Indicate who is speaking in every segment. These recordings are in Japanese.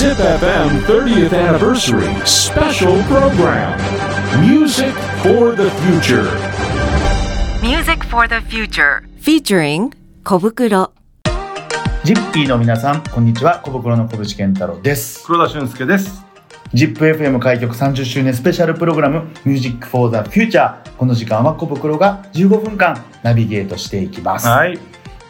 Speaker 1: ZipFM 30th Anniversary Special Program Music for the Future
Speaker 2: Music for the Future
Speaker 3: featuring 小袋
Speaker 4: ジッピーの皆さん、こんにちは。小袋の小渕健太郎です。
Speaker 5: 黒田俊介です。
Speaker 4: ZIPFM 開局30周年スペシャルプログラム Music for the Future。この時間は小袋が15分間ナビゲートしていきます。
Speaker 5: はい。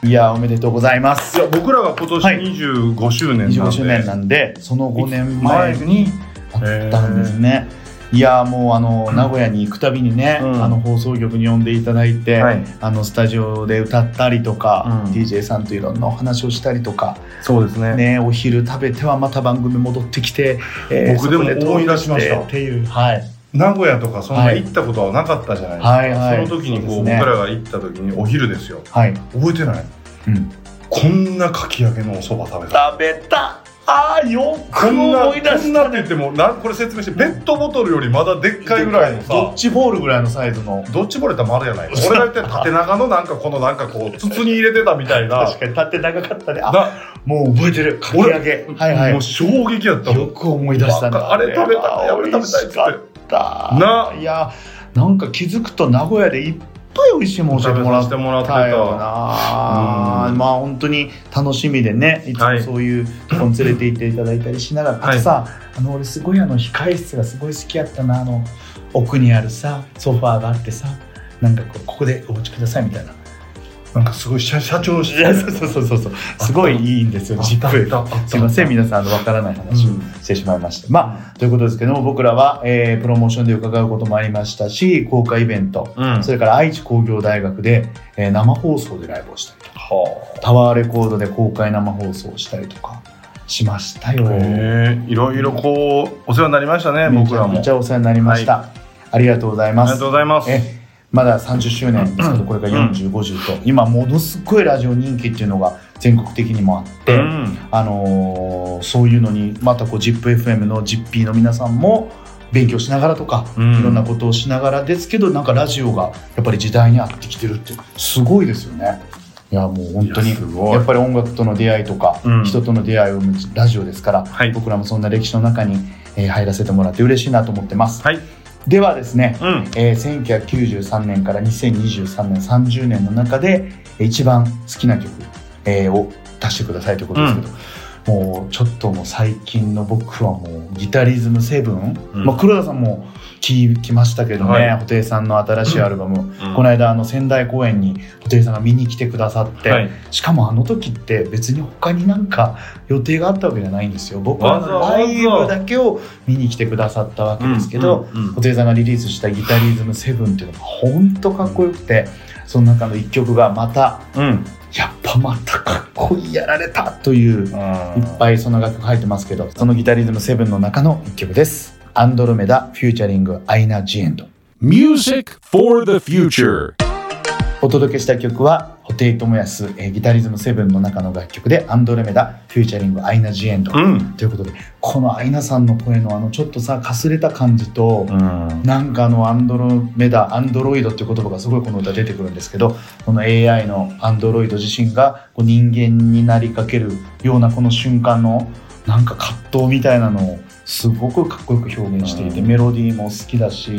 Speaker 5: い
Speaker 4: いやー、おめでとうございます。
Speaker 5: や、僕らが今年
Speaker 4: はい。
Speaker 5: 25周年なんで、
Speaker 4: 25周年なんで、その5年前にあったんですね。いやーもうあの名古屋に行くたびにね、
Speaker 5: うん。
Speaker 4: あの放送局に呼んでいただいて、
Speaker 5: はい。
Speaker 4: あのスタジオで歌ったりとか、
Speaker 5: うん。
Speaker 4: DJ さんといろんなお話をしたりとか、
Speaker 5: そうですね。
Speaker 4: ね、お昼食べてはまた番組戻ってきて、え
Speaker 5: 僕でも思い出しました。
Speaker 4: っていう、はい、
Speaker 5: 名古屋とかそんな
Speaker 4: はい。
Speaker 5: 行ったことはなかったじゃないですか。
Speaker 4: はいはい。
Speaker 5: その時にこう
Speaker 4: ね。
Speaker 5: 僕らが行った時にお昼ですよ。
Speaker 4: はい、
Speaker 5: 覚えてない？
Speaker 4: うん、
Speaker 5: こんなかき揚げのお蕎麦食べた。
Speaker 4: 食べた。あーよく思い出
Speaker 5: こん
Speaker 4: した
Speaker 5: なって言っても、なんこれ説明して、ペットボトルよりまだでっかいぐらいのさ
Speaker 4: ドッ、ジボールぐらいのサイズの。
Speaker 5: どっちボレた丸やない俺が言って縦長のなんかこのなんかこう、筒に入れてたみたいな。
Speaker 4: 確かに立って長かったね。あ
Speaker 5: な
Speaker 4: もう覚えてる。かき揚げ。はいはい。
Speaker 5: もう衝撃やったもん。
Speaker 4: よく思い出した
Speaker 5: わかあれ食べたいあれ食べたいっつって
Speaker 4: った。
Speaker 5: な。い
Speaker 4: やなんか気づくと名古屋でいっぱい美味しいもの教えてもらっ
Speaker 5: 食べさせてもらって
Speaker 4: たよ
Speaker 5: た。
Speaker 4: な。
Speaker 5: うん。
Speaker 4: まあ本当に楽しみでねいつも
Speaker 5: はい。
Speaker 4: そういうとこに連れて行っていただいたりしながら、
Speaker 5: はい。
Speaker 4: あとさあの俺すごいあの控室がすごい好きやったなあの奥にあるさソファーがあってさなんかここでお待ちくださいみたいな
Speaker 5: なんかすごい社社長
Speaker 4: そうそうそうそうすごいいいんですよジップすいません皆さんあのわからない話をしてしまいました、まあということですけども僕らは、えープロモーションで伺うこともありましたし公開イベント、
Speaker 5: うん。
Speaker 4: それから愛知工業大学で、えー生放送でライブをしたりとか
Speaker 5: は
Speaker 4: タワーレコードで公開生放送をしたりとかしましたよ。
Speaker 5: いろいろこうお世話になりましたね、僕らも。
Speaker 4: ゃくちゃお世話になりました、ありがとうございます。
Speaker 5: ありがとうございます。
Speaker 4: えまだ30周年ですけどこれから4050と。今ものすごいラジオ人気っていうのが全国的にもあって、
Speaker 5: うん。
Speaker 4: あのーそういうのにまたこう ZIPFM の ZIPP の皆さんも勉強しながらとか、
Speaker 5: うん。
Speaker 4: いろんなことをしながらですけどなんかラジオがやっぱり時代に合ってきてるってすごいですよね。いやもう本当に
Speaker 5: い。や
Speaker 4: っぱり音楽との出会いとか、
Speaker 5: うん。
Speaker 4: 人との出会いを生むラジオですから、
Speaker 5: はい。
Speaker 4: 僕らもそんな歴史の中に、えー入らせてもらって嬉しいなと思ってます。
Speaker 5: はい。
Speaker 4: ではですね、
Speaker 5: うん。
Speaker 4: えー1993年から2023年30年の中でえー一番好きな曲、えーを出してくださいということですけど、もうちょっともう最近の僕はもうギタリズム7、
Speaker 5: うん。
Speaker 4: まあ、黒田さんも聞きましたけどね、
Speaker 5: はい。
Speaker 4: 布袋さんの新しいアルバム、
Speaker 5: うん。
Speaker 4: この間あの仙台公演に布袋さんが見に来てくださって、
Speaker 5: はい。
Speaker 4: しかもあの時って別に他になんか予定があったわけじゃないんですよ。僕はライブだけを見に来てくださったわけですけど、
Speaker 5: うんうん。うん
Speaker 4: 布袋さんがリリースした「ギタリズム7っていうのが本当かっこよくてその中の一曲がまた
Speaker 5: うん。
Speaker 4: やっぱまたかっこいいやられたといういっ
Speaker 5: い
Speaker 4: ぱいその楽曲入ってますけどそのギタリズム7の中の一曲です。アンドロメダフューチャリングアイナ・ジ・エンド。
Speaker 1: Music for the Future
Speaker 4: お届けした曲は布袋寅泰、えーギタリズム7の中の楽曲でアンドロメダフューチャリングアイナ・ジ・エンド、
Speaker 5: うん。
Speaker 4: ということでこのアイナさんの声のあのちょっとさかすれた感じと、
Speaker 5: うん。
Speaker 4: なんかあのアンドロメダアンドロイドっていう言葉がすごいこの歌出てくるんですけどこの AI のアンドロイド自身がこう人間になりかけるようなこの瞬間のなんか葛藤みたいなのをすごくかっこよく表現していて、
Speaker 5: うん。
Speaker 4: メロディーも好きだし、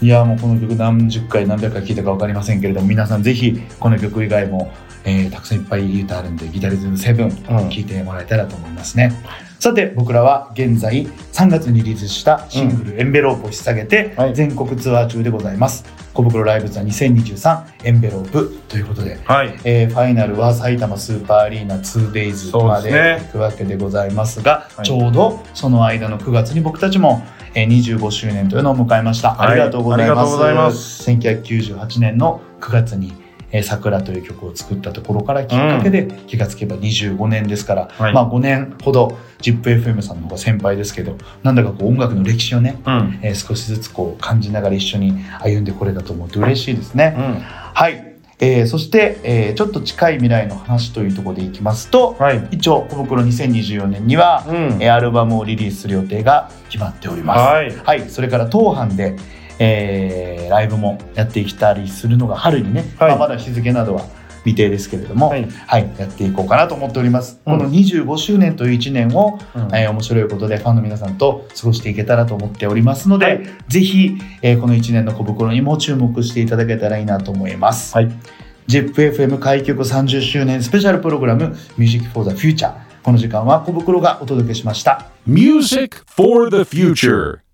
Speaker 4: いやもうこの曲何十回何百回聴いたか分かりませんけれども皆さんぜひこの曲以外も、えーたくさんいっぱいいい歌あるんでギタリズム7聴いてもらえたらと思いますね、さて僕らは現在3月にリリースしたシングル「エンベロープ」を引っ提げて
Speaker 5: はい。
Speaker 4: 全国ツアー中でございます。小袋ライブツアー2023エンベロープということで
Speaker 5: はい。
Speaker 4: えーファイナルは埼玉スーパーアリーナ 2days
Speaker 5: そう
Speaker 4: まで行くわけでございますが
Speaker 5: はい。
Speaker 4: ちょうどその間の9月に僕たちも、えー25周年というのを迎えました、
Speaker 5: はい
Speaker 4: ありがとうございます。
Speaker 5: ありがとうございます。
Speaker 4: 1998年の9月に「えー桜」という曲を作ったところからきっかけで、気がつけば25年ですから、
Speaker 5: はい
Speaker 4: まあ5年ほど ZIPFM さんの方が先輩ですけどなんだかこう音楽の歴史をね、
Speaker 5: うん。
Speaker 4: えー少しずつこう感じながら一緒に歩んでこれたと思うと嬉しいですね。
Speaker 5: うん。
Speaker 4: はい、えーそして、えーちょっと近い未来の話というところでいきますと、
Speaker 5: はい。
Speaker 4: 一応小袋2024年には、
Speaker 5: うん
Speaker 4: えーアルバムをリリースする予定が決まっております。
Speaker 5: はい
Speaker 4: それから当販で、えーライブもやってきたりするのが春にね、
Speaker 5: はい。
Speaker 4: まあまだ日付などは未定ですけれども、
Speaker 6: は
Speaker 4: はいいやっていこうかなと思っております、
Speaker 6: うん
Speaker 4: この25周年という1年を、
Speaker 6: うん。
Speaker 4: えー面白いことでファンの皆さんと過ごしていけたらと思っておりますので、
Speaker 6: はい。
Speaker 4: ぜひ、えーこの1年の小袋にも注目していただけたらいいなと思います、
Speaker 6: はい。
Speaker 4: ZIPFM 開局30周年スペシャルプログラム Music for the Future この時間は小袋がお届けしました。
Speaker 1: Music for the future.